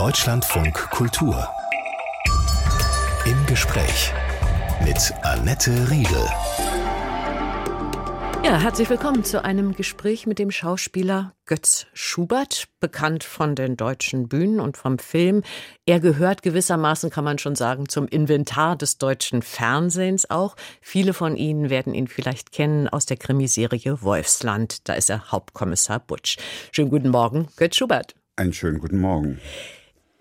Deutschlandfunk Kultur. Im Gespräch mit Annette Riedel. Ja, herzlich willkommen zu einem Gespräch mit dem Schauspieler Götz Schubert, bekannt von den deutschen Bühnen und vom Film. Er gehört gewissermaßen, kann man schon sagen, zum Inventar des deutschen Fernsehens auch. Viele von Ihnen werden ihn vielleicht kennen aus der Krimiserie Wolfsland. Da ist er Hauptkommissar Butsch. Schönen guten Morgen, Götz Schubert. Einen schönen guten Morgen.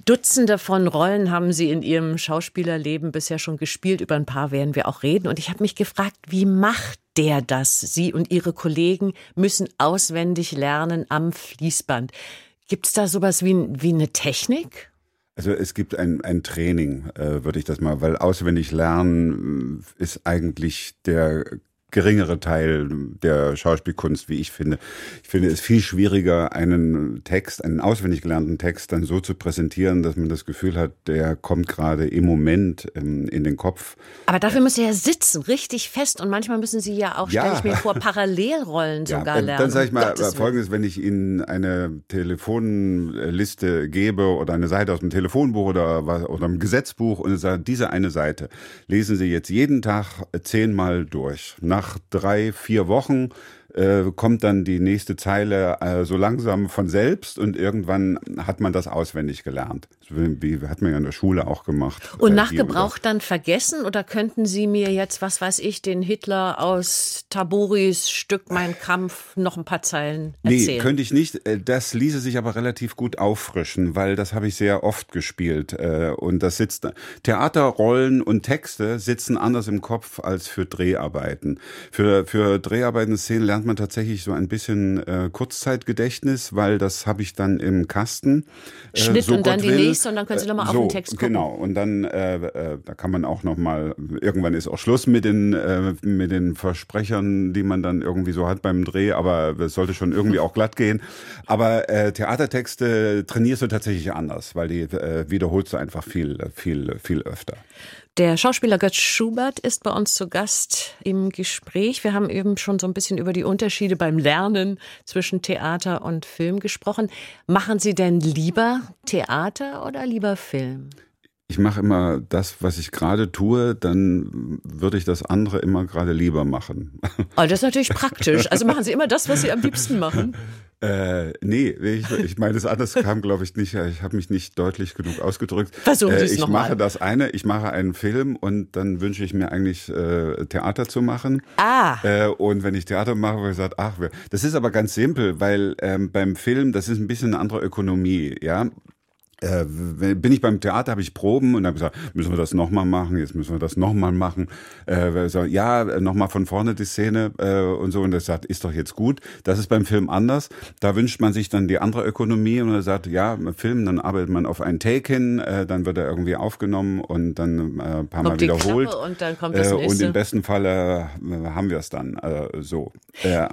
Dutzende von Rollen haben Sie in Ihrem Schauspielerleben bisher schon gespielt. Über ein paar werden wir auch reden. Und ich habe mich gefragt, wie macht der das? Sie und Ihre Kollegen müssen auswendig lernen am Fließband. Gibt es da sowas wie, wie eine Technik? Also es gibt ein, ein Training, äh, würde ich das mal, weil auswendig lernen äh, ist eigentlich der geringere Teil der Schauspielkunst, wie ich finde. Ich finde es viel schwieriger, einen Text, einen auswendig gelernten Text dann so zu präsentieren, dass man das Gefühl hat, der kommt gerade im Moment ähm, in den Kopf. Aber dafür müssen Sie ja sitzen, richtig fest. Und manchmal müssen Sie ja auch, ja. stelle ich mir vor, Parallelrollen ja, sogar lernen. Dann sage ich mal Gottes Folgendes, wenn ich Ihnen eine Telefonliste gebe oder eine Seite aus dem Telefonbuch oder, oder einem Gesetzbuch und sage, diese eine Seite lesen Sie jetzt jeden Tag zehnmal durch. Nach nach drei, vier Wochen äh, kommt dann die nächste Zeile äh, so langsam von selbst und irgendwann hat man das auswendig gelernt. Wie hat man ja in der Schule auch gemacht. Und äh, nach Gebrauch dann vergessen oder könnten Sie mir jetzt, was weiß ich, den Hitler aus Taburis Stück Mein Kampf noch ein paar Zeilen erzählen? Nee, könnte ich nicht. Äh, das ließe sich aber relativ gut auffrischen, weil das habe ich sehr oft gespielt. Äh, und das sitzt, Theaterrollen und Texte sitzen anders im Kopf als für Dreharbeiten. Für, für Dreharbeiten, Szenen lernt man tatsächlich so ein bisschen äh, Kurzzeitgedächtnis, weil das habe ich dann im Kasten. Äh, Schnitt so und Gott dann die nächste und dann können Sie nochmal äh, so, auf den Text gucken. Genau, und dann, äh, äh, da kann man auch nochmal, irgendwann ist auch Schluss mit den, äh, mit den Versprechern, die man dann irgendwie so hat beim Dreh, aber es sollte schon irgendwie auch glatt gehen. Aber äh, Theatertexte trainierst du tatsächlich anders, weil die äh, wiederholst du einfach viel, viel, viel öfter. Der Schauspieler Götz Schubert ist bei uns zu Gast im Gespräch. Wir haben eben schon so ein bisschen über die Unterschiede beim Lernen zwischen Theater und Film gesprochen. Machen Sie denn lieber Theater oder lieber Film? Ich mache immer das, was ich gerade tue, dann würde ich das andere immer gerade lieber machen. Oh, das ist natürlich praktisch. Also machen Sie immer das, was Sie am liebsten machen. Äh, nee, ich, ich meine, das anders kam, glaube ich, nicht. Ich habe mich nicht deutlich genug ausgedrückt. Versuchen Sie es äh, Ich mache das eine, ich mache einen Film und dann wünsche ich mir eigentlich äh, Theater zu machen. Ah. Äh, und wenn ich Theater mache, habe ich gesagt, ach, das ist aber ganz simpel, weil ähm, beim Film, das ist ein bisschen eine andere Ökonomie, ja äh, bin ich beim Theater, habe ich Proben und habe gesagt, müssen wir das nochmal machen, jetzt müssen wir das nochmal machen. Äh, so, ja, nochmal von vorne die Szene äh, und so. Und er sagt, ist doch jetzt gut. Das ist beim Film anders. Da wünscht man sich dann die andere Ökonomie und er sagt, ja, Film, dann arbeitet man auf einen Take hin, äh, dann wird er irgendwie aufgenommen und dann äh, ein paar kommt Mal wiederholt. und dann kommt das nächste. Äh, und im besten Falle haben wir es dann äh, so. Äh,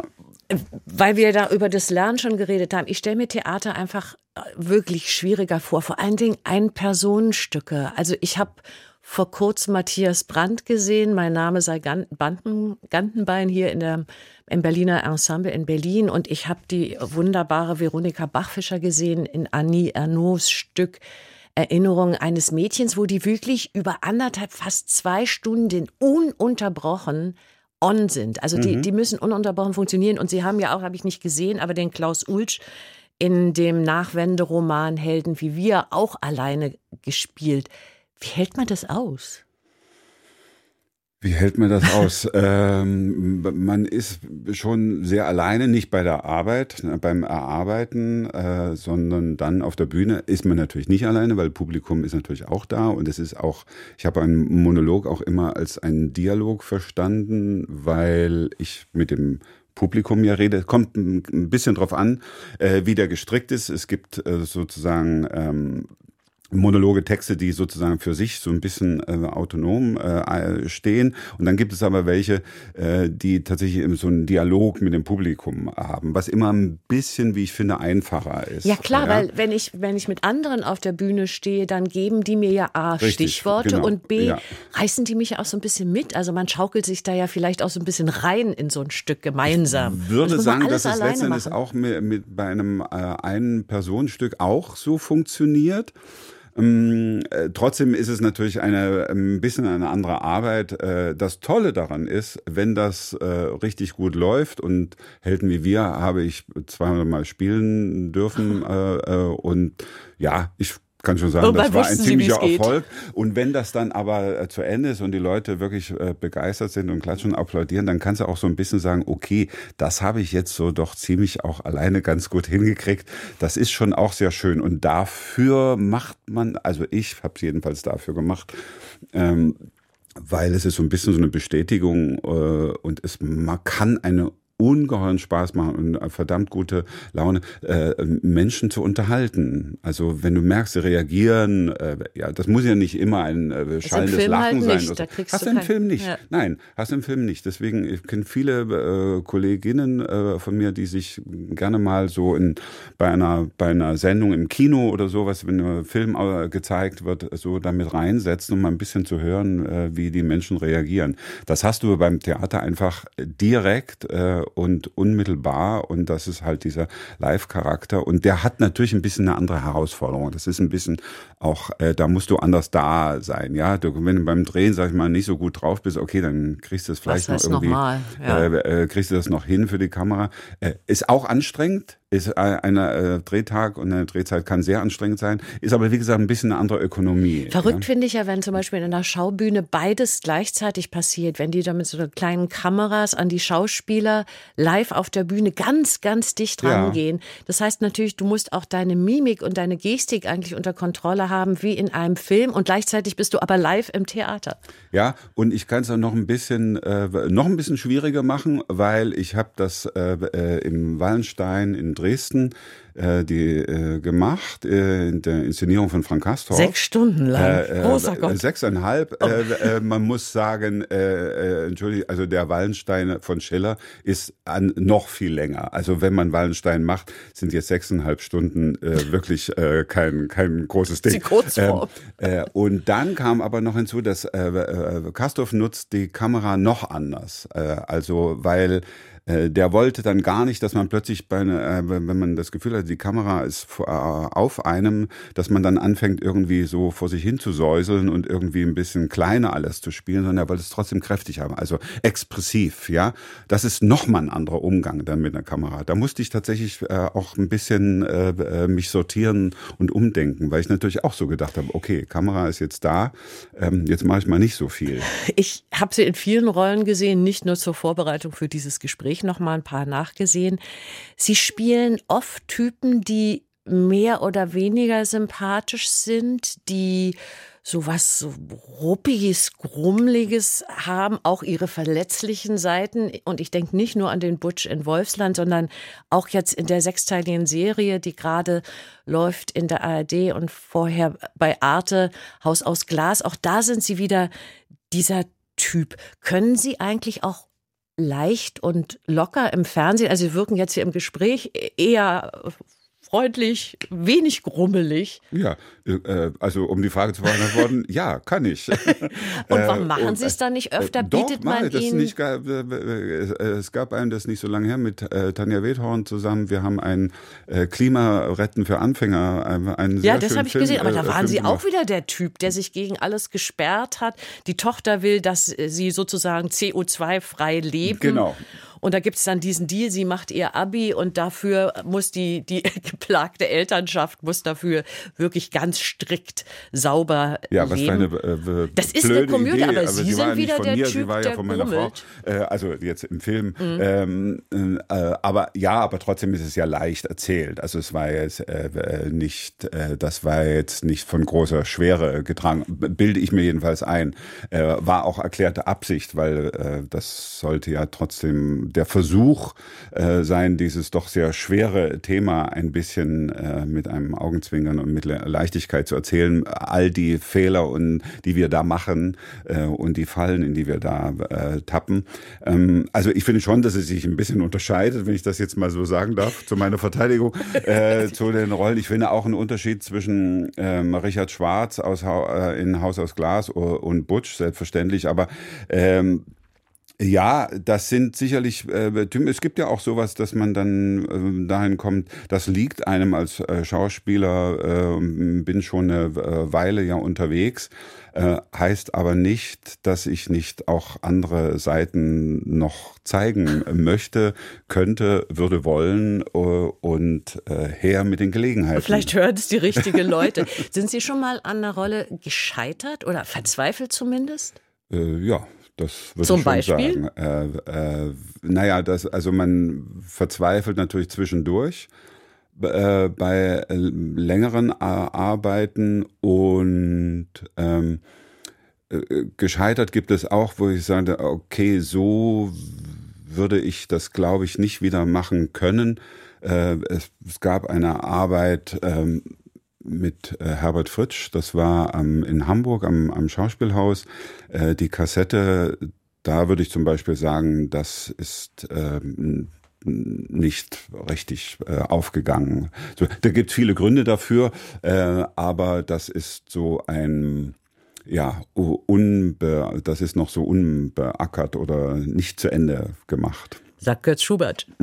weil wir da über das Lernen schon geredet haben, ich stelle mir Theater einfach äh, wirklich schwieriger vor. Vor allen Dingen Ein-Personenstücke. Also ich habe vor kurzem Matthias Brandt gesehen. Mein Name sei Ganten, Gantenbein hier in der, im Berliner Ensemble in Berlin. Und ich habe die wunderbare Veronika Bachfischer gesehen in Annie Ernauds Stück Erinnerung eines Mädchens, wo die wirklich über anderthalb, fast zwei Stunden ununterbrochen on sind. Also die, mhm. die müssen ununterbrochen funktionieren. Und Sie haben ja auch, habe ich nicht gesehen, aber den Klaus Ulsch in dem Nachwenderoman Helden wie wir auch alleine gespielt. Wie hält man das aus? Wie hält man das aus? ähm, man ist schon sehr alleine, nicht bei der Arbeit, ne, beim Erarbeiten, äh, sondern dann auf der Bühne ist man natürlich nicht alleine, weil Publikum ist natürlich auch da und es ist auch, ich habe einen Monolog auch immer als einen Dialog verstanden, weil ich mit dem Publikum ja rede. Kommt ein bisschen drauf an, äh, wie der gestrickt ist. Es gibt äh, sozusagen ähm, Monologe, Texte, die sozusagen für sich so ein bisschen äh, autonom äh, stehen. Und dann gibt es aber welche, äh, die tatsächlich so einen Dialog mit dem Publikum haben, was immer ein bisschen, wie ich finde, einfacher ist. Ja klar, ja? weil wenn ich, wenn ich mit anderen auf der Bühne stehe, dann geben die mir ja A, Richtig, Stichworte genau, und B, ja. reißen die mich auch so ein bisschen mit. Also man schaukelt sich da ja vielleicht auch so ein bisschen rein in so ein Stück gemeinsam. Ich würde sagen, dass es letztendlich auch mit, mit bei einem äh, Ein-Personenstück auch so funktioniert. Ähm, äh, trotzdem ist es natürlich eine, ein bisschen eine andere Arbeit. Äh, das Tolle daran ist, wenn das äh, richtig gut läuft und Helden wie wir habe ich 200 Mal spielen dürfen und ja, ich kann schon sagen, das war ein ziemlicher Sie, Erfolg. Und wenn das dann aber äh, zu Ende ist und die Leute wirklich äh, begeistert sind und klatschen und applaudieren, dann kannst du auch so ein bisschen sagen, okay, das habe ich jetzt so doch ziemlich auch alleine ganz gut hingekriegt. Das ist schon auch sehr schön. Und dafür macht man, also ich habe es jedenfalls dafür gemacht, ähm, weil es ist so ein bisschen so eine Bestätigung äh, und es man kann eine ungeheuren Spaß machen und verdammt gute Laune, äh, Menschen zu unterhalten. Also wenn du merkst, sie reagieren, äh, ja, das muss ja nicht immer ein äh, schallendes Lachen halt sein. Da hast du im Film nicht. Ja. Nein, hast du im Film nicht. Deswegen, ich kenne viele äh, Kolleginnen äh, von mir, die sich gerne mal so in bei einer bei einer Sendung im Kino oder sowas, wenn ein Film äh, gezeigt wird, so damit reinsetzen, um mal ein bisschen zu hören, äh, wie die Menschen reagieren. Das hast du beim Theater einfach direkt äh, und unmittelbar und das ist halt dieser Live-Charakter und der hat natürlich ein bisschen eine andere Herausforderung. Das ist ein bisschen auch, äh, da musst du anders da sein, ja. Du, wenn du beim Drehen, sag ich mal, nicht so gut drauf bist, okay, dann kriegst du es vielleicht noch irgendwie, ja. äh, äh, kriegst du das noch hin für die Kamera. Äh, ist auch anstrengend, ist ein äh, Drehtag und eine Drehzeit kann sehr anstrengend sein, ist aber wie gesagt ein bisschen eine andere Ökonomie. Verrückt ja. finde ich ja, wenn zum Beispiel in einer Schaubühne beides gleichzeitig passiert, wenn die da mit so kleinen Kameras an die Schauspieler live auf der Bühne ganz, ganz dicht rangehen. Ja. Das heißt natürlich, du musst auch deine Mimik und deine Gestik eigentlich unter Kontrolle haben, wie in einem Film und gleichzeitig bist du aber live im Theater. Ja, und ich kann es auch noch ein bisschen, äh, noch ein bisschen schwieriger machen, weil ich habe das äh, äh, im Wallenstein in Dresden äh, die äh, gemacht äh, in der Inszenierung von Frank Castor. Sechs Stunden lang. Äh, äh, Großer Gott. Sechseinhalb. Oh. Äh, äh, man muss sagen, äh, äh, Entschuldigung, also der Wallenstein von Schiller ist an noch viel länger. Also wenn man Wallenstein macht, sind jetzt sechseinhalb Stunden äh, wirklich äh, kein kein großes Ding. Die Kurzform. Äh, äh, und dann kam aber noch hinzu, dass äh, äh, Castorf nutzt die Kamera noch anders. Äh, also weil äh, der wollte dann gar nicht, dass man plötzlich bei äh, wenn man das Gefühl hat, die Kamera ist äh, auf einem, dass man dann anfängt irgendwie so vor sich hin zu säuseln und irgendwie ein bisschen kleiner alles zu spielen, sondern er wollte es trotzdem kräftig haben, also expressiv, ja. Das ist nochmal ein anderer Umgang dann mit einer Kamera. Da musste ich tatsächlich äh, auch ein bisschen äh, mich sortieren und umdenken, weil ich natürlich auch so gedacht habe, okay, Kamera ist jetzt da, ähm, jetzt mache ich mal nicht so viel. Ich habe sie in vielen Rollen gesehen, nicht nur zur Vorbereitung für dieses Gespräch, ich noch mal ein paar nachgesehen. Sie spielen oft Typen, die mehr oder weniger sympathisch sind, die sowas so ruppiges, grummliges haben, auch ihre verletzlichen Seiten. Und ich denke nicht nur an den Butch in Wolfsland, sondern auch jetzt in der sechsteiligen Serie, die gerade läuft in der ARD und vorher bei Arte, Haus aus Glas. Auch da sind sie wieder dieser Typ. Können Sie eigentlich auch leicht und locker im Fernsehen. Also Sie wirken jetzt hier im Gespräch eher freundlich, wenig grummelig. Ja, äh, also um die Frage zu beantworten, ja, kann ich. und warum äh, machen Sie es dann nicht öfter? Doch, Bietet man das Ihnen? Nicht, äh, es gab einen, das nicht so lange her, mit Tanja Wedhorn zusammen. Wir haben ein Klimaretten für Anfänger. Einen ja, das habe ich gesehen. Aber da waren Sie auch wieder der Typ, der sich gegen alles gesperrt hat. Die Tochter will, dass sie sozusagen CO2-frei leben. Genau. Und da gibt es dann diesen Deal, sie macht ihr Abi und dafür muss die, die geplagte Elternschaft muss dafür wirklich ganz strikt sauber ja, was leben. Deine, äh, das ist eine Komödie, aber, aber, Sie sind wieder der mir, Typ, sie war ja von meiner. Frau, äh, also jetzt im Film. Mhm. Ähm, äh, aber ja, aber trotzdem ist es ja leicht erzählt. Also es war jetzt äh, äh nicht, äh, das war jetzt nicht von großer Schwere getragen, bilde ich mir jedenfalls ein. Äh, war auch erklärte Absicht, weil äh, das sollte ja trotzdem der Versuch äh, sein, dieses doch sehr schwere Thema ein bisschen äh, mit einem Augenzwinkern und mit Leichtigkeit zu erzählen. All die Fehler und die wir da machen äh, und die Fallen, in die wir da äh, tappen. Ähm, also ich finde schon, dass es sich ein bisschen unterscheidet, wenn ich das jetzt mal so sagen darf, zu meiner Verteidigung, äh, zu den Rollen. Ich finde auch einen Unterschied zwischen ähm, Richard Schwarz aus äh, in Haus aus Glas und Butch, selbstverständlich, aber ähm, ja, das sind sicherlich, äh, es gibt ja auch sowas, dass man dann äh, dahin kommt, das liegt einem als äh, Schauspieler, äh, bin schon eine äh, Weile ja unterwegs, äh, heißt aber nicht, dass ich nicht auch andere Seiten noch zeigen möchte, könnte, würde wollen äh, und her mit den Gelegenheiten. Vielleicht hören es die richtigen Leute. Sind Sie schon mal an einer Rolle gescheitert oder verzweifelt zumindest? Ja, das würde Zum ich schon Beispiel? sagen. Äh, äh, naja, das, also man verzweifelt natürlich zwischendurch äh, bei äh, längeren Arbeiten und ähm, äh, gescheitert gibt es auch, wo ich sage, okay, so würde ich das, glaube ich, nicht wieder machen können. Äh, es, es, gab eine Arbeit ähm, mit äh, Herbert Fritsch. Das war ähm, in Hamburg am, am Schauspielhaus. Äh, die Kassette, da würde ich zum Beispiel sagen, das ist ähm, nicht richtig äh, aufgegangen. So, da gibt viele Gründe dafür, äh, aber das ist so ein ja, unbe, das ist noch so unbeackert oder nicht zu Ende gemacht. Sagt Götz Schubert.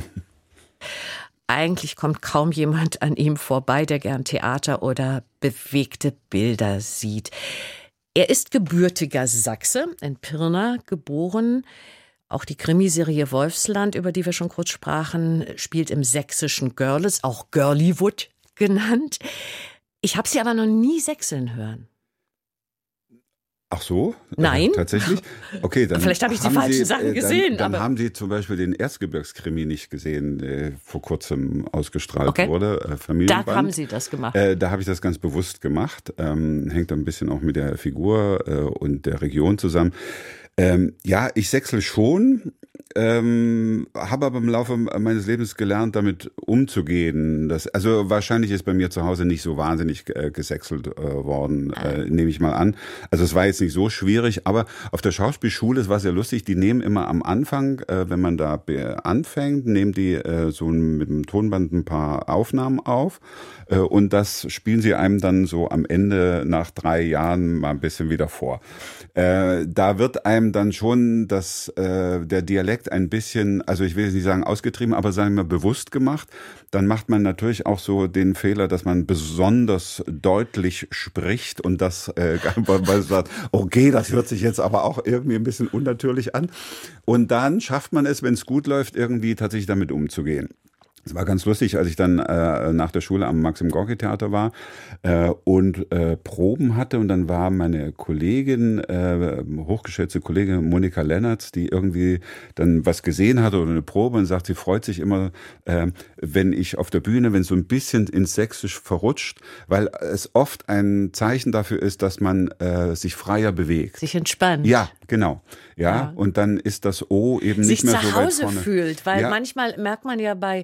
Eigentlich kommt kaum jemand an ihm vorbei, der gern Theater oder bewegte Bilder sieht. Er ist gebürtiger Sachse, in Pirna geboren. Auch die Krimiserie Wolfsland, über die wir schon kurz sprachen, spielt im sächsischen Görlitz, auch Görliwood genannt. Ich habe sie aber noch nie sächseln hören. Ach so? Nein. Äh, tatsächlich? Okay, dann. Vielleicht habe ich die falschen Sie, Sachen äh, gesehen. Dann, dann haben Sie zum Beispiel den Erzgebirgskrimi nicht gesehen, der vor kurzem ausgestrahlt okay. wurde. Äh, Familienband. Da haben Sie das gemacht. Äh, da habe ich das ganz bewusst gemacht. Ähm, hängt ein bisschen auch mit der Figur äh, und der Region zusammen. Ähm, ja, ich sechsel schon, ähm, habe aber im Laufe meines Lebens gelernt, damit umzugehen. Das, also wahrscheinlich ist bei mir zu Hause nicht so wahnsinnig äh, gesächselt äh, worden, ah. äh, nehme ich mal an. Also es war jetzt nicht so schwierig, aber auf der Schauspielschule, es war sehr lustig, die nehmen immer am Anfang, äh, wenn man da anfängt, nehmen die äh, so mit dem Tonband ein paar Aufnahmen auf äh, und das spielen sie einem dann so am Ende nach drei Jahren mal ein bisschen wieder vor. Äh, da wird einem dann schon das, äh, der Dialekt ein bisschen, also ich will jetzt nicht sagen ausgetrieben, aber sagen wir bewusst gemacht. Dann macht man natürlich auch so den Fehler, dass man besonders deutlich spricht und das, äh, weil sagt, okay, das hört sich jetzt aber auch irgendwie ein bisschen unnatürlich an. Und dann schafft man es, wenn es gut läuft, irgendwie tatsächlich damit umzugehen. Es war ganz lustig, als ich dann äh, nach der Schule am Maxim Gorki Theater war äh, und äh, Proben hatte und dann war meine Kollegin, äh, hochgeschätzte Kollegin Monika Lennertz, die irgendwie dann was gesehen hatte oder eine Probe und sagt, sie freut sich immer, äh, wenn ich auf der Bühne, wenn so ein bisschen ins Sächsisch verrutscht, weil es oft ein Zeichen dafür ist, dass man äh, sich freier bewegt. Sich entspannt. Ja, genau. Ja, ja. und dann ist das O eben sich nicht mehr so weit vorne. Sich zu Hause fühlt, weil ja. manchmal merkt man ja bei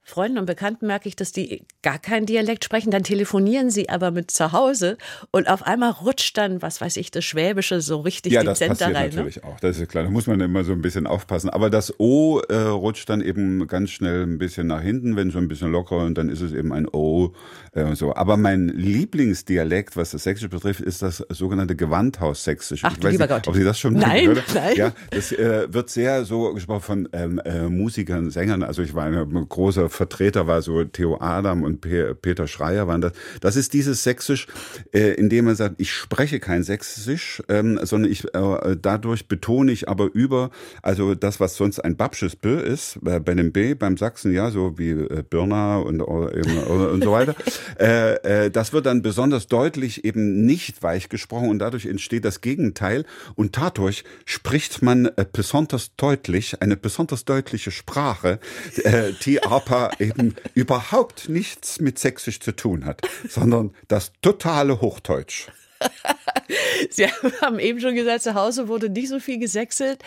Freunden und Bekannten merke ich, dass die gar keinen Dialekt sprechen, dann telefonieren sie aber mit zu Hause und auf einmal rutscht dann, was weiß ich, das Schwäbische so richtig ja, dezent das passiert rein. Ne? natürlich ne? auch, das ist klar, da muss man immer so ein bisschen aufpassen. Aber das O äh, rutscht dann eben ganz schnell ein bisschen nach hinten, wenn so ein bisschen locker und dann ist es eben ein O. Äh, so. Aber mein Lieblingsdialekt, was das Sächsische betrifft, ist das sogenannte Gewandhaus-Sächsisch. Ach, ich weiß lieber nicht, Gott. ob Sie das schon nein, würde. nein. Ja, das äh, wird sehr so gesprochen von ähm, äh, Musikern, Sängern. Also ich war ein großer Vertreter, war so Theo Adam und Pe Peter Schreier waren das. Das ist dieses Sächsisch, äh, in dem man sagt, ich spreche kein Sächsisch, ähm, sondern ich äh, dadurch betone ich aber über, also das, was sonst ein babsches B ist, äh, bei dem B, beim Sachsen, ja, so wie äh, Birner und, oder, eben, oder, und so weiter. äh, äh, das wird dann besonders deutlich eben nicht weich gesprochen und dadurch entsteht das Gegenteil und dadurch spricht man äh, besonders deutlich, eine besonders deutliche Sprache, äh, die aber eben überhaupt nichts mit Sächsisch zu tun hat, sondern das totale Hochdeutsch. Sie haben eben schon gesagt, zu Hause wurde nicht so viel gesächselt.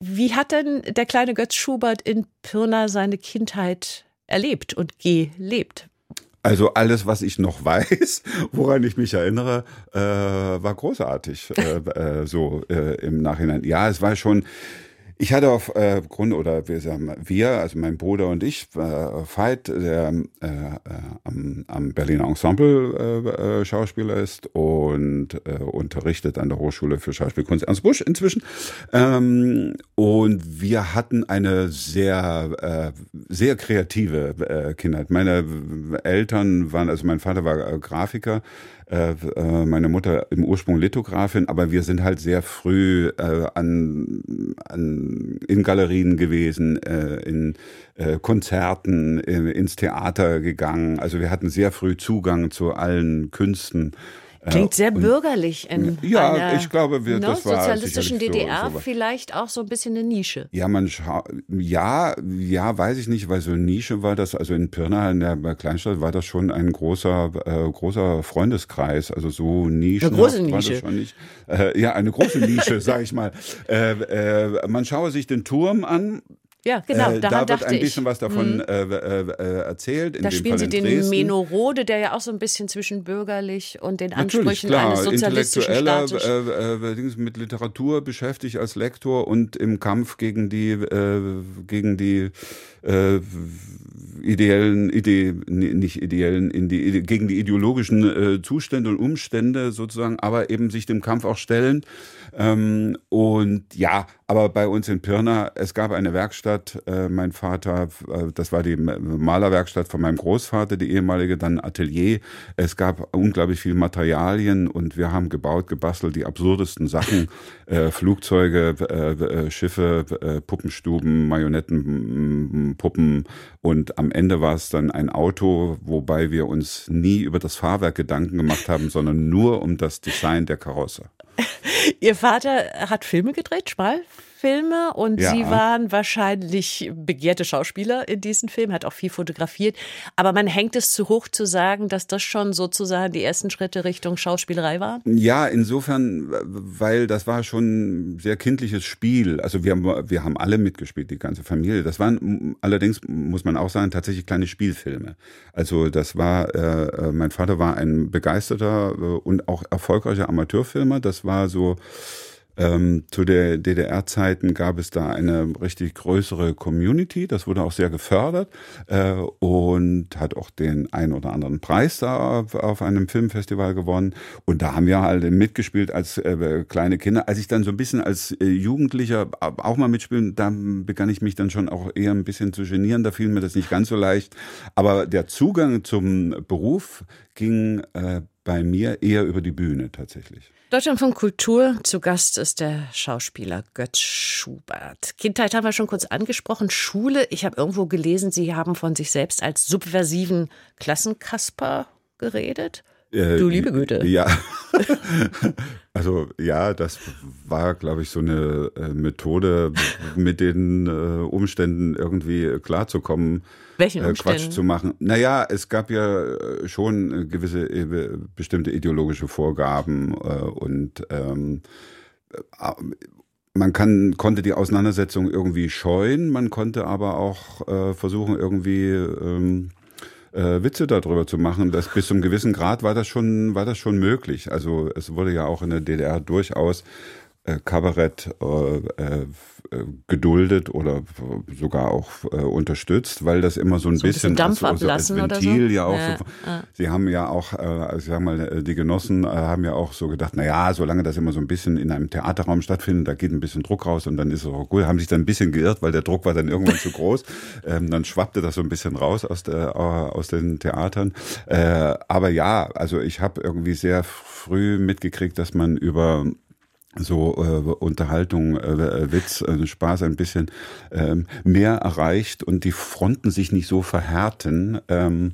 Wie hat denn der kleine Götz Schubert in Pirna seine Kindheit erlebt und gelebt? Also alles, was ich noch weiß, woran ich mich erinnere, äh, war großartig. Äh, äh, so äh, im Nachhinein. Ja, es war schon ich hatte auf äh, Grund, oder wir, sagen, wir, also mein Bruder und ich, äh, Veit, der äh, äh, am, am Berliner Ensemble äh, äh, Schauspieler ist und äh, unterrichtet an der Hochschule für Schauspielkunst Ernst Busch inzwischen. Ähm, und wir hatten eine sehr, äh, sehr kreative äh, Kindheit. Meine Eltern waren, also mein Vater war Grafiker, äh, äh, meine Mutter im Ursprung Lithografin, aber wir sind halt sehr früh äh, an, an in Galerien gewesen, äh, in äh, Konzerten, in, ins Theater gegangen. Also wir hatten sehr früh Zugang zu allen Künsten Klingt sehr bürgerlich in ja, einer ich glaube, wir, ne, das war sozialistischen DDR so, vielleicht auch so ein bisschen eine Nische. Ja, man ja, ja, weiß ich nicht, weil so eine Nische war das, also in Pirna in der Kleinstadt war das schon ein großer, äh, großer Freundeskreis, also so Nische. Eine große Nische. schon nicht. Äh, ja, eine große Nische, sag ich mal. Äh, äh, man schaue sich den Turm an, ja, genau. Äh, da wird ein bisschen ich. was davon mhm. äh, äh, erzählt. da spielen Fall Sie den Dresden. Menorode, der ja auch so ein bisschen zwischen bürgerlich und den Ansprüchen klar, eines sozialistischen Staates äh, äh, mit Literatur beschäftigt als Lektor und im Kampf gegen die äh, gegen die äh, ideellen, Ide nicht ideellen, in die, gegen die ideologischen äh, Zustände und Umstände sozusagen, aber eben sich dem Kampf auch stellen. Ähm, und ja, aber bei uns in Pirna, es gab eine Werkstatt, äh, mein Vater, äh, das war die Malerwerkstatt von meinem Großvater, die ehemalige, dann Atelier. Es gab unglaublich viel Materialien und wir haben gebaut, gebastelt, die absurdesten Sachen, äh, Flugzeuge, äh, äh, Schiffe, Puppenstuben, Marionetten, Puppen und am Ende war es dann ein Auto, wobei wir uns nie über das Fahrwerk Gedanken gemacht haben, sondern nur um das Design der Karosse. Ihr Vater hat Filme gedreht, Schmal? Filme und ja. Sie waren wahrscheinlich begehrte Schauspieler in diesen Filmen, hat auch viel fotografiert. Aber man hängt es zu hoch zu sagen, dass das schon sozusagen die ersten Schritte Richtung Schauspielerei waren? Ja, insofern, weil das war schon ein sehr kindliches Spiel. Also wir haben, wir haben alle mitgespielt, die ganze Familie. Das waren allerdings, muss man auch sagen, tatsächlich kleine Spielfilme. Also das war, äh, mein Vater war ein begeisterter äh, und auch erfolgreicher Amateurfilmer. Das war so ähm, zu der DDR-Zeiten gab es da eine richtig größere Community, das wurde auch sehr gefördert äh, und hat auch den ein oder anderen Preis da auf, auf, einem Filmfestival gewonnen. Und da haben wir halt mitgespielt als äh, kleine Kinder. Als ich dann so ein bisschen als äh, Jugendlicher auch mal mitspielen, da begann ich mich dann schon auch eher ein bisschen zu genieren. Da fiel mir das nicht ganz so leicht. Aber der Zugang zum Beruf ging äh, bei mir eher über die Bühne tatsächlich. Deutschland von Kultur. Zu Gast ist der Schauspieler Götz Schubert. Kindheit haben wir schon kurz angesprochen. Schule. Ich habe irgendwo gelesen, Sie haben von sich selbst als subversiven Klassenkasper geredet. Äh, du liebe Güte. Ja. also ja, das war, glaube ich, so eine äh, Methode, mit den äh, Umständen irgendwie klarzukommen. Welchen äh, Quatsch zu machen. Naja, es gab ja schon gewisse bestimmte ideologische Vorgaben und ähm, man kann, konnte die Auseinandersetzung irgendwie scheuen, man konnte aber auch versuchen, irgendwie ähm, äh, Witze darüber zu machen. Das bis zum gewissen Grad war das schon, war das schon möglich. Also es wurde ja auch in der DDR durchaus äh, Kabarett äh, äh, geduldet oder sogar auch äh, unterstützt, weil das immer so ein so bisschen, ein bisschen als, als, als Ventil so? ja auch ja, so. ja. Sie haben ja auch, äh, also ich sag mal, äh, die Genossen äh, haben ja auch so gedacht, na ja, solange das immer so ein bisschen in einem Theaterraum stattfindet, da geht ein bisschen Druck raus und dann ist es auch gut. Haben sich dann ein bisschen geirrt, weil der Druck war dann irgendwann zu groß. Ähm, dann schwappte das so ein bisschen raus aus der äh, aus den Theatern. Äh, aber ja, also ich habe irgendwie sehr früh mitgekriegt, dass man über so äh, Unterhaltung, äh, Witz, äh, Spaß ein bisschen ähm, mehr erreicht und die Fronten sich nicht so verhärten, ähm,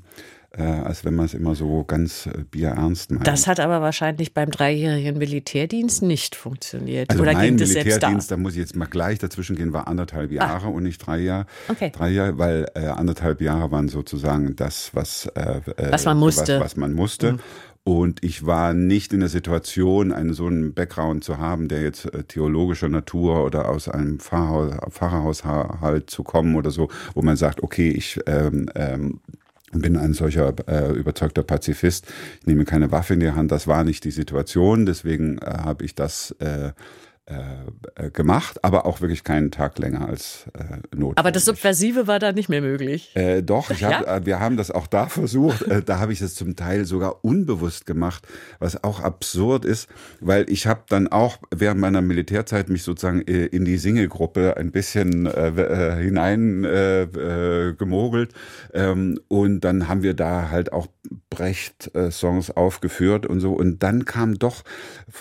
äh, als wenn man es immer so ganz äh, bierernst meint. Das hat aber wahrscheinlich beim dreijährigen Militärdienst nicht funktioniert. Also Oder mein ging das Militärdienst, da? da muss ich jetzt mal gleich dazwischen gehen, war anderthalb Jahre ah. und nicht drei Jahre. Okay. Drei Jahre, weil äh, anderthalb Jahre waren sozusagen das, was, äh, was man musste. Was, was man musste. Mhm. Und ich war nicht in der Situation, einen so einen Background zu haben, der jetzt äh, theologischer Natur oder aus einem Pfarrhaus, Pfarrerhaushalt zu kommen oder so, wo man sagt, okay, ich ähm, ähm, bin ein solcher äh, überzeugter Pazifist, ich nehme keine Waffe in die Hand. Das war nicht die Situation, deswegen äh, habe ich das äh, äh, gemacht, aber auch wirklich keinen Tag länger als äh, notwendig. Aber das Subversive war da nicht mehr möglich. Äh, doch, hab, ja? Äh, wir haben das auch da versucht. Äh, da habe ich es zum Teil sogar unbewusst gemacht, was auch absurd ist, weil ich habe dann auch während meiner Militärzeit mich sozusagen in die Singelgruppe ein bisschen äh, hinein gemogelt ähm, und dann haben wir da halt auch Brecht-Songs aufgeführt und so und dann kam doch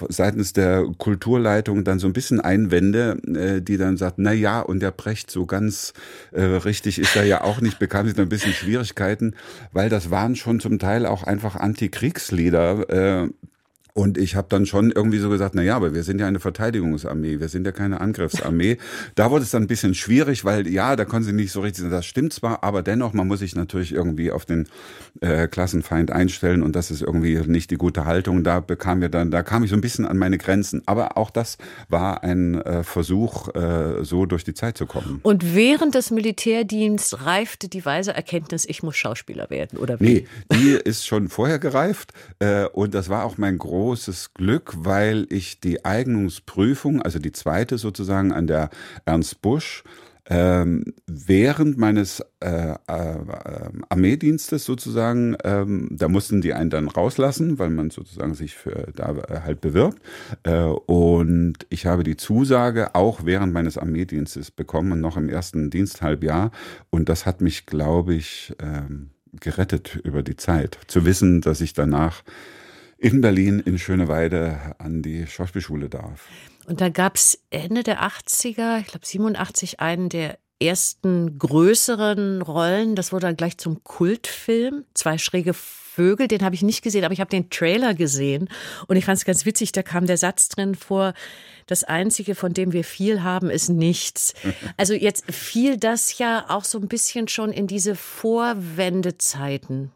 seitens der Kulturleitung dann dann so ein bisschen Einwände, äh, die dann sagt, na ja, und der Brecht so ganz äh, richtig ist er ja auch nicht, bekam sie dann ein bisschen Schwierigkeiten, weil das waren schon zum Teil auch einfach Antikriegslieder, äh, und ich habe dann schon irgendwie so gesagt, na ja, aber wir sind ja eine Verteidigungsarmee, wir sind ja keine Angriffsarmee. da wurde es dann ein bisschen schwierig, weil ja, da konnten sie nicht so richtig, das stimmt zwar, aber dennoch, man muss sich natürlich irgendwie auf den äh, Klassenfeind einstellen und das ist irgendwie nicht die gute Haltung. Da bekam wir dann, da kam ich so ein bisschen an meine Grenzen. Aber auch das war ein äh, Versuch, äh, so durch die Zeit zu kommen. Und während des Militärdienstes reifte die weise Erkenntnis, ich muss Schauspieler werden, oder wie? Nee, die ist schon vorher gereift äh, und das war auch mein großes großes Glück, weil ich die Eignungsprüfung, also die zweite sozusagen an der Ernst Busch, ähm, während meines äh, äh, Armeedienstes sozusagen, ähm, da mussten die einen dann rauslassen, weil man sozusagen sich für da äh, halt bewirbt. Äh, und ich habe die Zusage auch während meines Armeedienstes bekommen, noch im ersten Diensthalbjahr. Und das hat mich, glaube ich, ähm, gerettet über die Zeit. Zu wissen, dass ich danach in Berlin in Schöneweide an die Schauspielschule darf. Und da gab es Ende der 80er, ich glaube 87, einen der ersten größeren Rollen. Das wurde dann gleich zum Kultfilm. Zwei schräge Vögel, den habe ich nicht gesehen, aber ich habe den Trailer gesehen und ich fand es ganz witzig, da kam der Satz drin vor, das Einzige, von dem wir viel haben, ist nichts. Also jetzt fiel das ja auch so ein bisschen schon in diese Vorwendezeiten.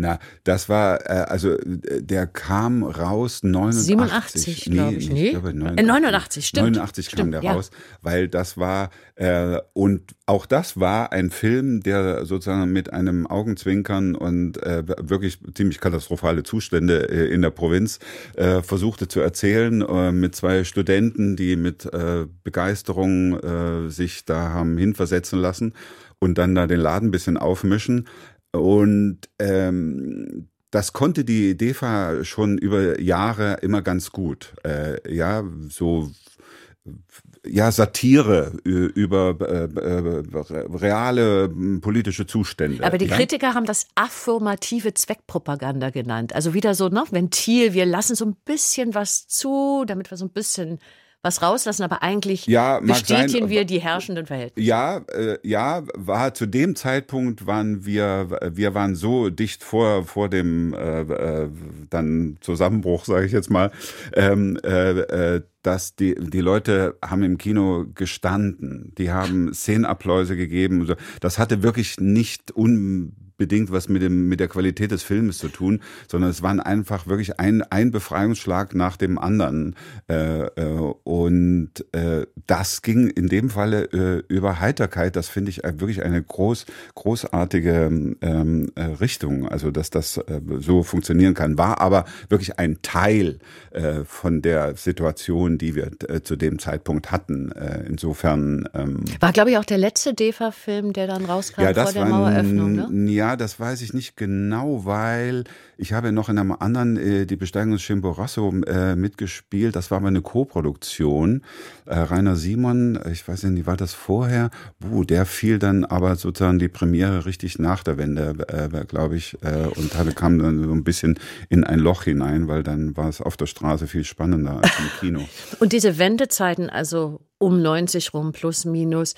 Na, das war, äh, also äh, der kam raus 89. 87, nee, glaube ich. Nee, ich glaube 89, 89 stimmt. 89 kam stimmt, der ja. raus, weil das war, äh, und auch das war ein Film, der sozusagen mit einem Augenzwinkern und äh, wirklich ziemlich katastrophale Zustände äh, in der Provinz äh, versuchte zu erzählen, äh, mit zwei Studenten, die mit äh, Begeisterung äh, sich da haben hinversetzen lassen und dann da den Laden ein bisschen aufmischen. Und ähm, das konnte die DEFA schon über Jahre immer ganz gut. Äh, ja, so ja Satire über äh, äh, reale politische Zustände. Aber die ja? Kritiker haben das affirmative Zweckpropaganda genannt. Also wieder so noch Ventil, wir lassen so ein bisschen was zu, damit wir so ein bisschen was rauslassen, aber eigentlich ja, bestätigen sein, wir die herrschenden Verhältnisse. Ja, äh, ja, war zu dem Zeitpunkt waren wir, wir waren so dicht vor vor dem äh, äh, dann Zusammenbruch, sage ich jetzt mal, ähm, äh, äh, dass die, die Leute haben im Kino gestanden, die haben Szenenabläuse gegeben. Das hatte wirklich nicht un bedingt was mit dem mit der Qualität des Filmes zu tun, sondern es waren einfach wirklich ein ein Befreiungsschlag nach dem anderen äh, äh, und äh, das ging in dem Falle äh, über Heiterkeit. Das finde ich äh, wirklich eine groß großartige ähm, äh, Richtung, also dass das so funktionieren kann. War aber wirklich ein Teil von der Situation, die wir zu dem Zeitpunkt hatten. Insofern ähm, war glaube ich auch der letzte DEFA-Film, der dann rauskam ja, vor der Maueröffnung. Ne? Ja, das weiß ich nicht genau, weil ich habe noch in einem anderen äh, die Besteigung des Chimborazo äh, mitgespielt. Das war aber eine Co-Produktion. Äh, Rainer Simon, ich weiß nicht, wie war das vorher? Buh, der fiel dann aber sozusagen die Premiere richtig nach der Wende, äh, glaube ich, äh, und hatte, kam dann so ein bisschen in ein Loch hinein, weil dann war es auf der Straße viel spannender als im Kino. und diese Wendezeiten, also um 90 rum plus minus,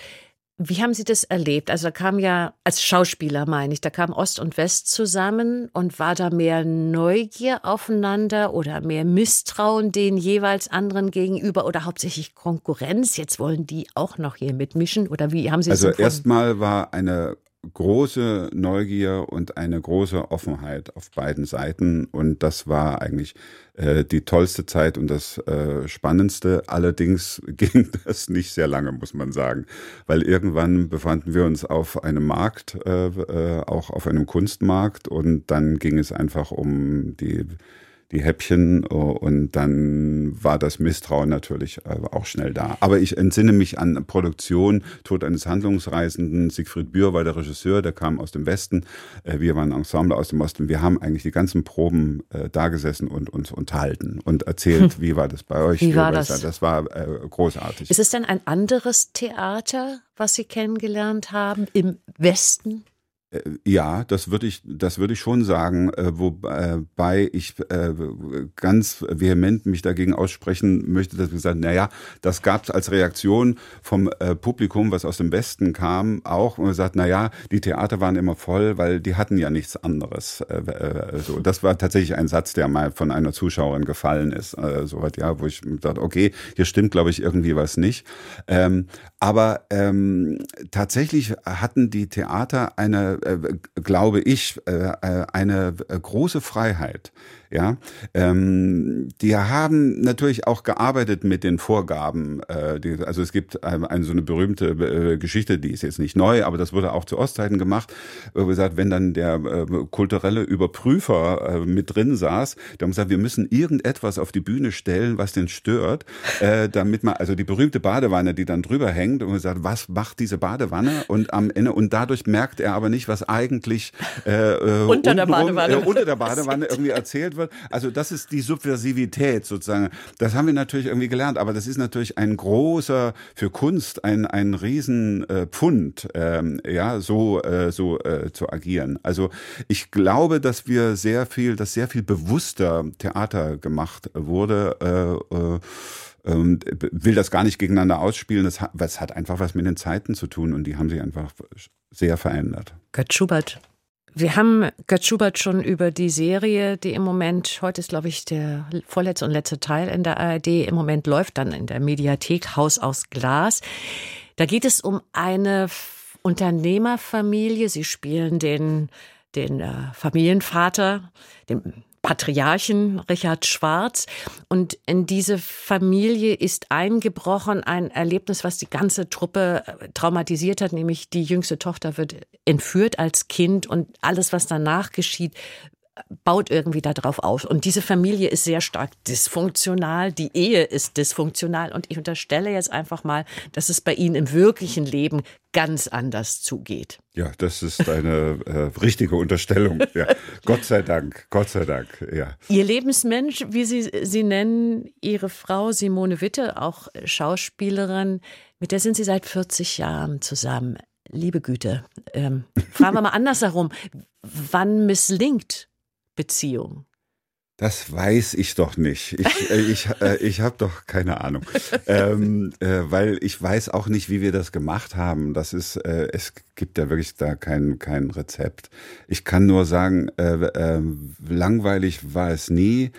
wie haben Sie das erlebt? Also da kam ja, als Schauspieler meine ich, da kam Ost und West zusammen und war da mehr Neugier aufeinander oder mehr Misstrauen den jeweils anderen gegenüber oder hauptsächlich Konkurrenz? Jetzt wollen die auch noch hier mitmischen oder wie haben Sie das Also erstmal war eine große Neugier und eine große Offenheit auf beiden Seiten. Und das war eigentlich äh, die tollste Zeit und das äh, Spannendste. Allerdings ging das nicht sehr lange, muss man sagen, weil irgendwann befanden wir uns auf einem Markt, äh, äh auch auf einem Kunstmarkt, und dann ging es einfach um die die Häppchen äh, und dann war das Misstrauen natürlich äh, auch schnell da. Aber ich entsinne mich an Produktion, Tod eines Handlungsreisenden, Siegfried Bühr war der Regisseur, der kam aus dem Westen, äh, wir waren Ensemble aus dem Osten. Wir haben eigentlich die ganzen Proben da gesessen und uns unterhalten und erzählt, hm. wie war das bei euch? Wie war das? Das war großartig. Ist es denn ein anderes Theater, was Sie kennengelernt haben im Westen? Äh, ja, das würde ich, das würde ich schon sagen, äh, wobei ich äh, ganz vehement mich dagegen aussprechen möchte, dass wir sagen, na ja, das gab es als Reaktion vom Publikum, was aus dem Westen kam, auch, und man sagt, na ja, die Theater waren immer voll, weil die hatten ja nichts anderes. So, das war tatsächlich ein Satz, der mal von einer Zuschauerin gefallen ist, so weit, ja, wo ich dachte, okay, hier stimmt, glaube ich, irgendwie was nicht. Ähm, aber ähm, tatsächlich hatten die Theater eine glaube ich, äh, äh, eine äh, große Freiheit. Ja, ähm, die haben natürlich auch gearbeitet mit den Vorgaben. Äh, die, also es gibt eine, eine, so eine berühmte äh, Geschichte, die ist jetzt nicht neu, aber das wurde auch zu Ostzeiten gemacht. Wo gesagt, wenn dann der äh, kulturelle Überprüfer äh, mit drin saß, dann haben gesagt, wir müssen irgendetwas auf die Bühne stellen, was den stört, äh, damit man, also die berühmte Badewanne, die dann drüber hängt, und gesagt, was macht diese Badewanne? Und am Ende und dadurch merkt er aber nicht, was eigentlich äh, äh unter der Badewanne, äh, unter der Badewanne irgendwie erzählt wird wird. Also das ist die Subversivität sozusagen. Das haben wir natürlich irgendwie gelernt, aber das ist natürlich ein großer für Kunst ein ein Riesenpfund, äh, ähm, ja so äh, so äh, zu agieren. Also ich glaube, dass wir sehr viel, dass sehr viel bewusster Theater gemacht wurde. Äh, äh, will das gar nicht gegeneinander ausspielen. Das hat, das hat einfach was mit den Zeiten zu tun und die haben sich einfach sehr verändert. Gerd Schubert, wir haben Gerd Schubert schon über die Serie, die im Moment, heute ist glaube ich der vorletzte und letzte Teil in der ARD, im Moment läuft dann in der Mediathek Haus aus Glas. Da geht es um eine Unternehmerfamilie. Sie spielen den, den äh, Familienvater, den Patriarchen Richard Schwarz. Und in diese Familie ist eingebrochen ein Erlebnis, was die ganze Truppe äh, traumatisiert hat, nämlich die jüngste Tochter wird entführt als Kind und alles, was danach geschieht, baut irgendwie darauf auf. Und diese Familie ist sehr stark dysfunktional, die Ehe ist dysfunktional. Und ich unterstelle jetzt einfach mal, dass es bei Ihnen im wirklichen Leben ganz anders zugeht. Ja, das ist eine äh, richtige Unterstellung. Ja. Gott sei Dank, Gott sei Dank, ja. Ihr Lebensmensch, wie Sie sie nennen, Ihre Frau Simone Witte, auch Schauspielerin, mit der sind Sie seit 40 Jahren zusammen. Liebe Güte, ähm, fragen wir mal andersherum. Wann misslingt Beziehung? Das weiß ich doch nicht. Ich, äh, ich, äh, ich habe doch keine Ahnung. ähm, äh, weil ich weiß auch nicht, wie wir das gemacht haben. Das ist, äh, es gibt ja wirklich da kein, kein Rezept. Ich kann nur sagen, äh, langweilig war es nie.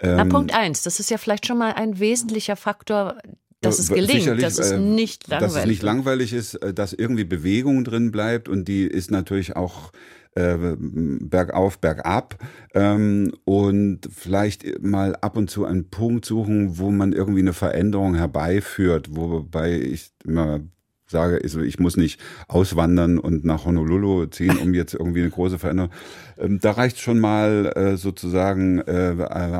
Ähm, Na, Punkt eins, das ist ja vielleicht schon mal ein wesentlicher Faktor, dass es gelingt, dass es nicht langweilig ist. Dass es nicht langweilig ist, dass irgendwie Bewegung drin bleibt und die ist natürlich auch äh, bergauf, bergab ähm, und vielleicht mal ab und zu einen Punkt suchen, wo man irgendwie eine Veränderung herbeiführt, wobei ich immer sage, also ich muss nicht auswandern und nach Honolulu ziehen, um jetzt irgendwie eine große Veränderung. Ähm, da reicht schon mal äh, sozusagen äh,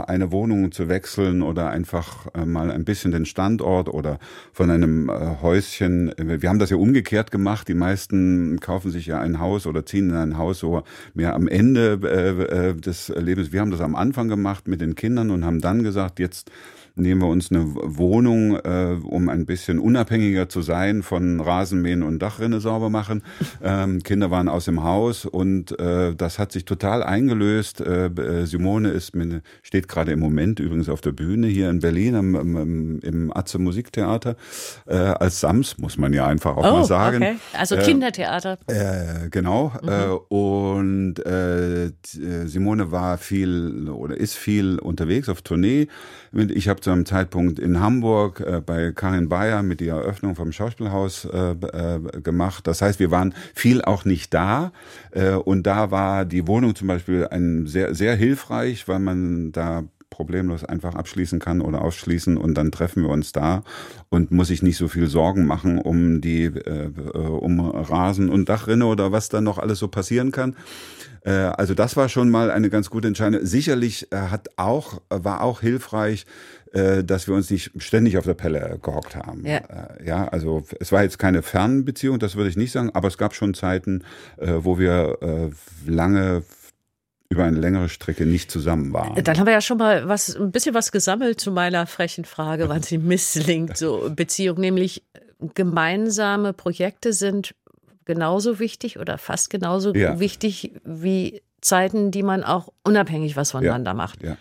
eine Wohnung zu wechseln oder einfach äh, mal ein bisschen den Standort oder von einem äh, Häuschen. Wir haben das ja umgekehrt gemacht. Die meisten kaufen sich ja ein Haus oder ziehen in ein Haus so mehr am Ende äh, äh, des Lebens. Wir haben das am Anfang gemacht mit den Kindern und haben dann gesagt, jetzt nehmen wir uns eine Wohnung, äh, um ein bisschen unabhängiger zu sein von Rasenmähen und Dachrinne sauber machen. Ähm, Kinder waren aus dem Haus und äh, das hat sich total eingelöst. Äh, äh Simone ist mit, steht gerade im Moment übrigens auf der Bühne hier in Berlin im, im, im Atze Musiktheater äh, als Sams, muss man ja einfach auch oh, mal sagen. Okay. Also äh, Kindertheater. Äh, genau. Mhm. Äh, und äh, Simone war viel oder ist viel unterwegs auf Tournee. Ich habe zu einem Zeitpunkt in Hamburg äh, bei Karin Bayer mit der Eröffnung vom Schauspielhaus äh, äh, gemacht. Das heißt, wir waren viel auch nicht da. Äh, und da war die Wohnung zum Beispiel ein sehr, sehr hilfreich, weil man da problemlos einfach abschließen kann oder ausschließen und dann treffen wir uns da und muss ich nicht so viel Sorgen machen um die äh, um Rasen und Dachrinne oder was da noch alles so passieren kann. Äh, also das war schon mal eine ganz gute Entscheidung. Sicherlich äh, hat auch war auch hilfreich, äh, dass wir uns nicht ständig auf der Pelle gehockt haben. Ja. ja, also es war jetzt keine Fernbeziehung, das würde ich nicht sagen, aber es gab schon Zeiten, wo wir lange über eine längere Strecke nicht zusammen waren. Dann haben wir ja schon mal was, ein bisschen was gesammelt zu meiner frechen Frage, wann sie misslingt, so Beziehung, nämlich gemeinsame Projekte sind genauso wichtig oder fast genauso ja. wichtig wie Zeiten, die man auch unabhängig was voneinander ja. macht. Ja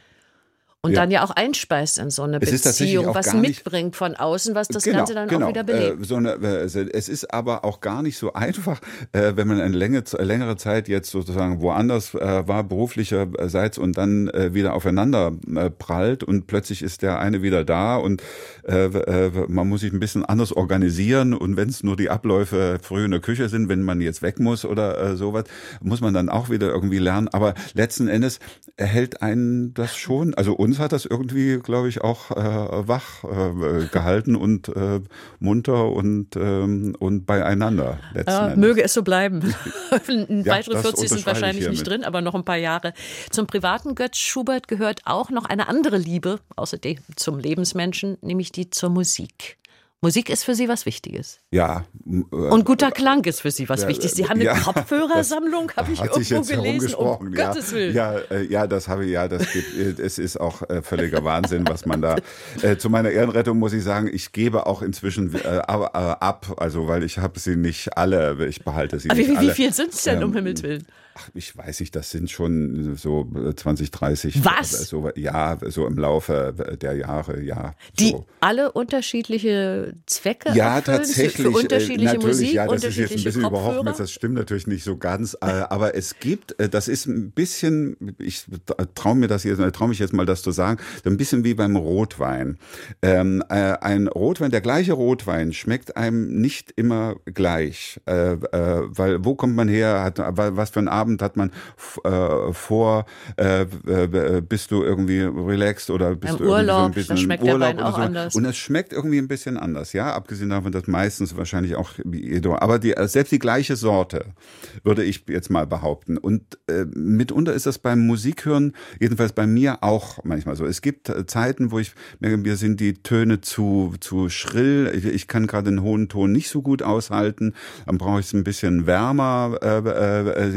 und ja. dann ja auch einspeist in so eine es Beziehung, was mitbringt von außen, was das genau, Ganze dann genau. auch wieder belebt. Äh, so eine, äh, es ist aber auch gar nicht so einfach, äh, wenn man eine Länge, längere Zeit jetzt sozusagen woanders äh, war, beruflicherseits und dann äh, wieder aufeinander prallt und plötzlich ist der eine wieder da und man muss sich ein bisschen anders organisieren und wenn es nur die Abläufe früh in der Küche sind, wenn man jetzt weg muss oder sowas, muss man dann auch wieder irgendwie lernen. Aber letzten Endes erhält einen das schon, also uns uns hat das irgendwie, glaube ich, auch äh, wach äh, gehalten und äh, munter und, ähm, und beieinander. Ja, möge es so bleiben. Weitere ja, 40 sind wahrscheinlich nicht drin, aber noch ein paar Jahre. Zum privaten Götz Schubert gehört auch noch eine andere Liebe, außerdem zum Lebensmenschen, nämlich die zur Musik. Musik ist für Sie was Wichtiges. Ja. Äh, und guter Klang ist für Sie was ja, Wichtiges. Sie haben eine ja, Kopfhörersammlung, habe ich irgendwo gelesen. Um ja, Gottes Willen. Ja, äh, ja, das habe ich, ja, das gibt, äh, es ist auch äh, völliger Wahnsinn, was man da. Äh, zu meiner Ehrenrettung muss ich sagen, ich gebe auch inzwischen äh, ab, also weil ich habe sie nicht alle, ich behalte sie Aber nicht wie, alle. Wie viel sind es denn, um ähm, Himmels Willen? Ach, ich weiß nicht, das sind schon so 20, 30. Was? So, ja, so im Laufe der Jahre, ja. Die so. alle unterschiedliche Zwecke Ja, erfüllen, tatsächlich. Für äh, unterschiedliche natürlich, Musik, ja, das ist jetzt ein bisschen überhaupt, das stimmt natürlich nicht so ganz, äh, aber es gibt, äh, das ist ein bisschen, ich traue mir das jetzt, traue mich jetzt mal das zu sagen, ein bisschen wie beim Rotwein. Ähm, ein Rotwein, der gleiche Rotwein schmeckt einem nicht immer gleich, weil wo kommt man her, hat, was für ein Abend Abend hat man äh, vor, äh, äh, bist du irgendwie relaxed oder bist Im du Urlaub, so ein bisschen das schmeckt Urlaub der Wein auch so. anders. Und es schmeckt irgendwie ein bisschen anders, ja, abgesehen davon, dass meistens wahrscheinlich auch aber die, selbst die gleiche Sorte, würde ich jetzt mal behaupten. Und äh, mitunter ist das beim Musikhören, jedenfalls bei mir auch manchmal so. Es gibt äh, Zeiten, wo ich merke, mir sind die Töne zu, zu schrill. Ich, ich kann gerade den hohen Ton nicht so gut aushalten. Dann brauche ich es ein bisschen wärmer. Äh, äh, äh,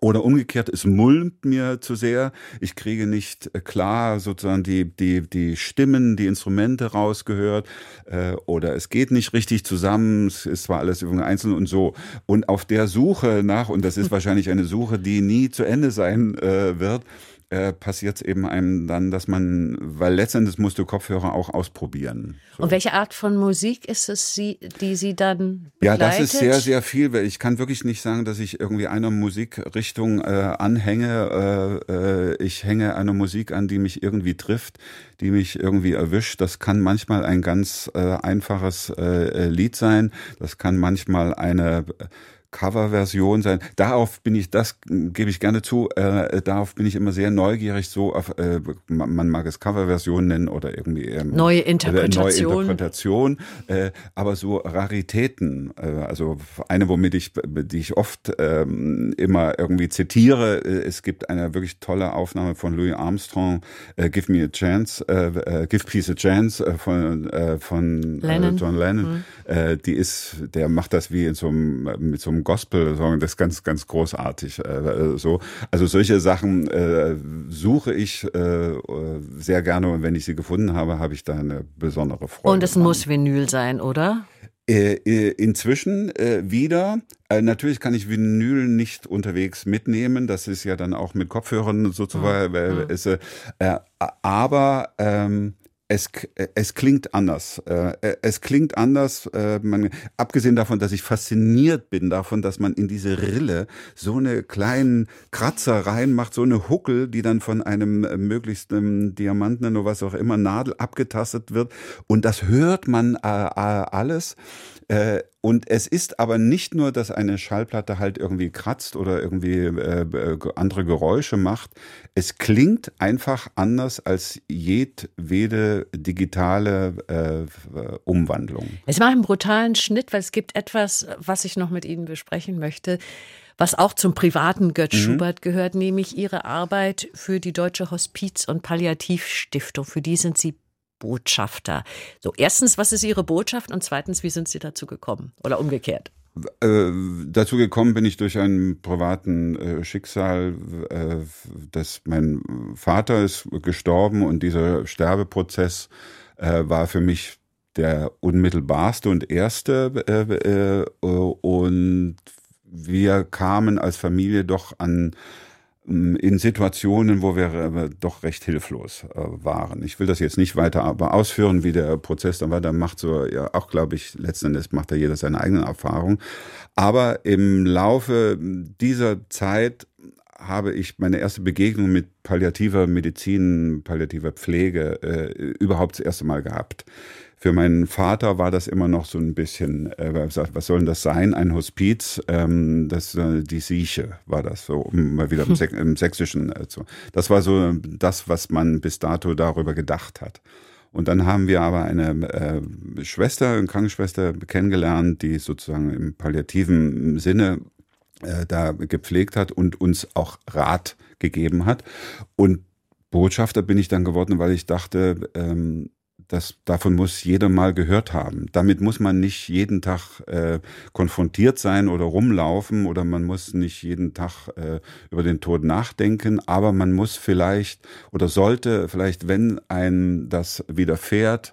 oder umgekehrt, es mulmt mir zu sehr. Ich kriege nicht äh, klar sozusagen die, die, die Stimmen, die Instrumente rausgehört. Äh, oder es geht nicht richtig zusammen. Es ist zwar alles irgendwie einzeln und so. Und auf der Suche nach, und das ist wahrscheinlich eine Suche, die nie zu Ende sein äh, wird, äh, passiert es eben einem dann, dass man, weil letztendlich musst du Kopfhörer auch ausprobieren. So. Und welche Art von Musik ist es, die Sie dann begleitet? Ja, das ist sehr, sehr viel. Ich kann wirklich nicht sagen, dass ich irgendwie einer Musikrichtung äh, anhänge. Äh, äh, ich hänge einer Musik an, die mich irgendwie trifft, die mich irgendwie erwischt. Das kann manchmal ein ganz äh, einfaches äh, Lied sein. Das kann manchmal eine Coverversion sein. Darauf bin ich, das gebe ich gerne zu, äh, darauf bin ich immer sehr neugierig, so auf, äh, man mag es Coverversion nennen oder irgendwie ähm, neue Interpretation. Neue Interpretation äh, aber so Raritäten, äh, also eine, womit ich, die ich oft ähm, immer irgendwie zitiere, äh, es gibt eine wirklich tolle Aufnahme von Louis Armstrong, äh, Give Me a Chance, Give Peace a Chance von, von Lennon. John Lennon. Mhm. Die ist, der macht das wie in so einem, mit so einem Gospel-Song, das ist ganz, ganz großartig. Äh, so. Also solche Sachen äh, suche ich äh, sehr gerne und wenn ich sie gefunden habe, habe ich da eine besondere Freude. Und es dran. muss Vinyl sein, oder? Äh, äh, inzwischen äh, wieder. Äh, natürlich kann ich Vinyl nicht unterwegs mitnehmen. Das ist ja dann auch mit Kopfhörern sozusagen. Mhm. Äh, aber ähm, es, es klingt anders. Äh, es klingt anders, äh, man, abgesehen davon, dass ich fasziniert bin davon, dass man in diese Rille so eine kleinen Kratzer reinmacht, so eine Huckel, die dann von einem äh, möglichst ähm, Diamanten oder was auch immer Nadel abgetastet wird. Und das hört man alles. Äh, und es ist aber nicht nur, dass eine Schallplatte halt irgendwie kratzt oder irgendwie äh, äh, andere Geräusche macht. Es klingt einfach anders als jedwede digitale äh, Umwandlung. Es war einen brutalen Schnitt, weil es gibt etwas, was ich noch mit Ihnen besprechen möchte was auch zum privaten Götz mhm. Schubert gehört, nämlich Ihre Arbeit für die Deutsche Hospiz- und Palliativstiftung. Für die sind Sie Botschafter. So, erstens, was ist Ihre Botschaft? Und zweitens, wie sind Sie dazu gekommen? Oder umgekehrt? Äh, dazu gekommen bin ich durch einen privaten äh, Schicksal, äh, dass mein Vater ist gestorben und dieser Sterbeprozess äh, war für mich der unmittelbarste und erste äh, und wir kamen als Familie doch an in Situationen, wo wir äh, doch recht hilflos äh, waren. Ich will das jetzt nicht weiter aber ausführen, wie der Prozess dann. Da macht so, ja, auch glaube ich, letzten Endes macht da jeder seine eigenen Erfahrungen. Aber im Laufe dieser Zeit habe ich meine erste Begegnung mit palliativer Medizin, palliativer Pflege äh, überhaupt das erste Mal gehabt. Für meinen Vater war das immer noch so ein bisschen, äh, was soll denn das sein? Ein Hospiz, ähm, das äh, die Sieche war das so, um mal wieder im, hm. im Sächsischen äh, zu. Das war so das, was man bis dato darüber gedacht hat. Und dann haben wir aber eine äh, Schwester, eine Krankenschwester kennengelernt, die sozusagen im palliativen Sinne äh, da gepflegt hat und uns auch Rat gegeben hat. Und Botschafter bin ich dann geworden, weil ich dachte, ähm, das, davon muss jeder mal gehört haben. Damit muss man nicht jeden Tag äh, konfrontiert sein oder rumlaufen oder man muss nicht jeden Tag äh, über den Tod nachdenken, aber man muss vielleicht oder sollte vielleicht, wenn ein das widerfährt,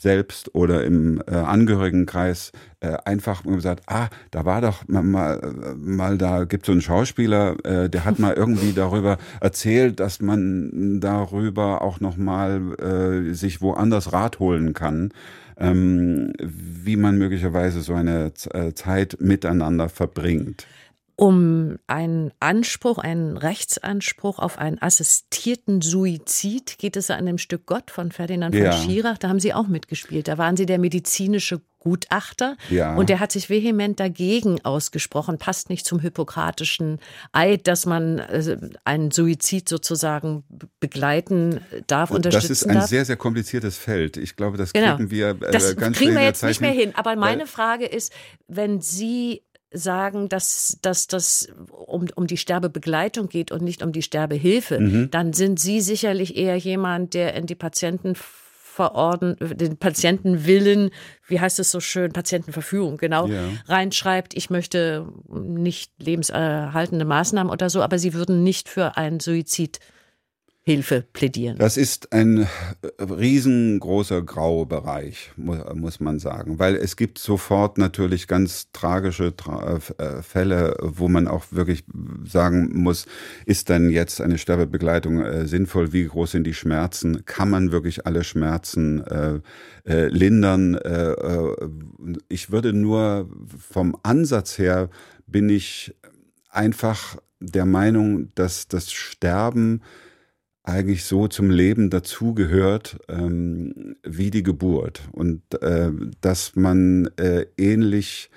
selbst oder im äh, Angehörigenkreis äh, einfach gesagt, ah, da war doch mal, mal, mal da gibt so einen Schauspieler, äh, der hat mal irgendwie darüber erzählt, dass man darüber auch noch mal äh, sich woanders Rat holen kann, ähm, wie man möglicherweise so eine äh, Zeit miteinander verbringt um einen Anspruch, einen Rechtsanspruch auf einen assistierten Suizid geht es an dem Stück Gott von Ferdinand von ja. Schirach. Da haben Sie auch mitgespielt. Da waren Sie der medizinische Gutachter ja. und der hat sich vehement dagegen ausgesprochen. Passt nicht zum hippokratischen Eid, dass man äh, einen Suizid sozusagen begleiten darf, unterstützen darf. Das ist ein darf. sehr, sehr kompliziertes Feld. Ich glaube, das genau. kriegen wir äh, das ganz kriegen wir jetzt nicht mehr hin. Aber meine Frage ist, wenn Sie sagen, dass, dass das um, um die Sterbebegleitung geht und nicht um die Sterbehilfe, mhm. dann sind Sie sicherlich eher jemand, der in die Patienten verordnen, den Patientenwillen, wie heißt es so schön, Patientenverfügung, genau, ja. reinschreibt, ich möchte nicht lebenserhaltende Maßnahmen oder so, aber Sie würden nicht für einen Suizid Hilfe plädieren. Das ist ein äh, riesengroßer grauer Bereich, muss man sagen, weil es gibt sofort natürlich ganz tragische äh, Fälle, wo man auch wirklich sagen muss, ist dann jetzt eine Sterbebegleitung äh, sinnvoll? Wie groß sind die Schmerzen? Kann man wirklich alle Schmerzen lindern? ich würde nur vom Ansatz her bin ich einfach der Meinung, dass das Sterben eigentlich so zum Leben dazugehört ähm, wie die Geburt und äh, dass man äh, ähnlich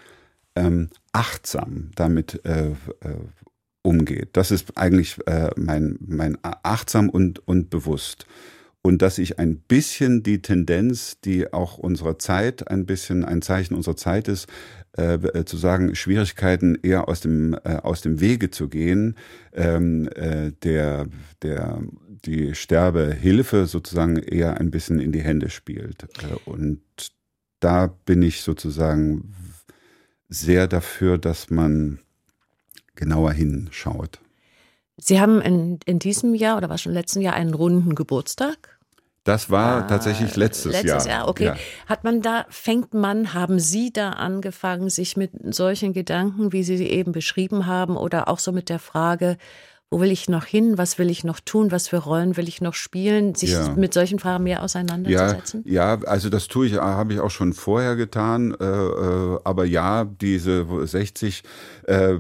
ähm, achtsam damit äh, äh umgeht. Das ist eigentlich äh, mein, mein achtsam und, und bewusst. Und dass ich ein bisschen die Tendenz, die auch unserer Zeit ein bisschen ein Zeichen unserer Zeit ist, äh, äh, zu sagen, Schwierigkeiten eher aus dem, äh, aus dem Wege zu gehen, ähm, äh, der, der, die Sterbehilfe sozusagen eher ein bisschen in die Hände spielt. Äh, und da bin ich sozusagen sehr dafür, dass man genauer hinschaut. Sie haben in, in diesem Jahr oder war schon im letzten Jahr einen runden Geburtstag? Das war ah, tatsächlich letztes, letztes Jahr. Letztes Jahr, okay. Ja. Hat man da, fängt man, haben Sie da angefangen, sich mit solchen Gedanken, wie Sie sie eben beschrieben haben, oder auch so mit der Frage, wo will ich noch hin, was will ich noch tun, was für Rollen will ich noch spielen, sich Ja. mit solchen Fragen mehr Ja, auseinanderzusetzen? ja, also das tue ich, habe ich auch schon vorher getan. Äh, äh, aber ja, diese 60, äh,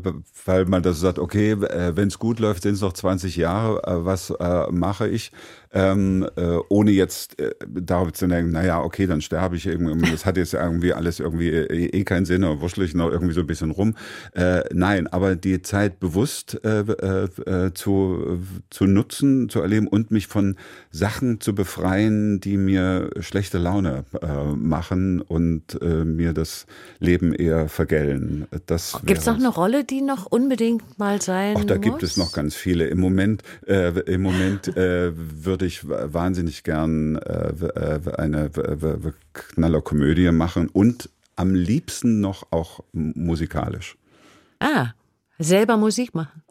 weil man das sagt, okay, äh, wenn es gut läuft, sind es noch 20 Jahre. Äh, was äh, mache ich? Ähm, äh, ohne jetzt äh, darauf zu denken, naja, okay, dann sterbe ich irgendwie. Das hat jetzt irgendwie alles irgendwie äh, eh keinen Sinn oder wurschtel ich noch irgendwie so ein bisschen rum. Äh, nein, aber die Zeit bewusst äh, äh, äh, zu, zu nutzen, zu erleben und mich von Sachen zu befreien, die mir schlechte Laune machen und mir das Leben eher vergällen. Das Gibt es noch eine Rolle, die noch unbedingt mal sein Ach, da muss? gibt es noch ganz viele. Im Moment, im Moment äh, würde ich wahnsinnig gern äh, äh, eine Knallerkomödie machen und am liebsten noch auch musikalisch. Ah, selber Musik machen.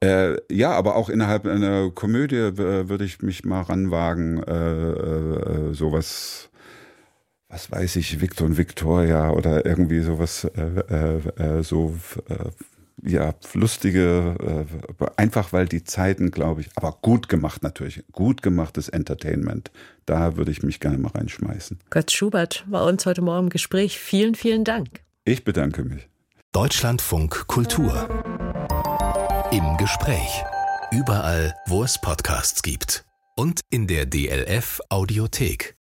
Äh, ja, aber auch innerhalb einer Komödie äh, würde ich mich mal ranwagen, äh, äh, sowas, was weiß ich, Victor und Victoria oder irgendwie sowas, äh, so, ja, lustige, äh, einfach weil die Zeiten, glaube ich, aber gut gemacht natürlich, gut gemachtes Entertainment. Da würde ich mich gerne mal reinschmeißen. Götz Schubert war uns heute Morgen im Gespräch. Vielen, vielen Dank. Ich bedanke mich. Deutschlandfunk Kultur. Im Gespräch. Überall, wo es Podcasts gibt. Und in der DLF Audiothek.